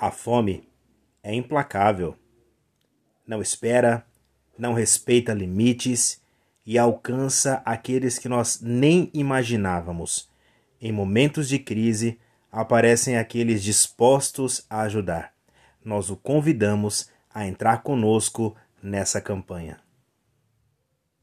A fome é implacável. Não espera, não respeita limites e alcança aqueles que nós nem imaginávamos. Em momentos de crise, aparecem aqueles dispostos a ajudar. Nós o convidamos a entrar conosco nessa campanha.